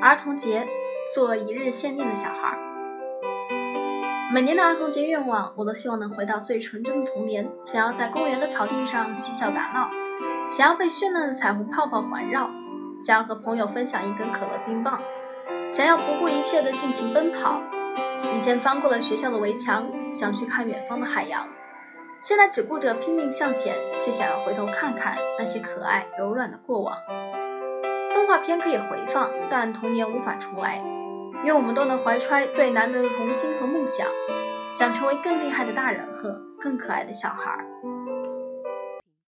儿童节，做一日限定的小孩。每年的儿童节愿望，我都希望能回到最纯真的童年，想要在公园的草地上嬉笑打闹，想要被绚烂的彩虹泡泡环绕，想要和朋友分享一根可乐冰棒，想要不顾一切的尽情奔跑。以前翻过了学校的围墙，想去看远方的海洋，现在只顾着拼命向前，却想要回头看看那些可爱柔软的过往。动画片可以回放，但童年无法重来。愿我们都能怀揣最难得的童心和梦想，想成为更厉害的大人和更可爱的小孩。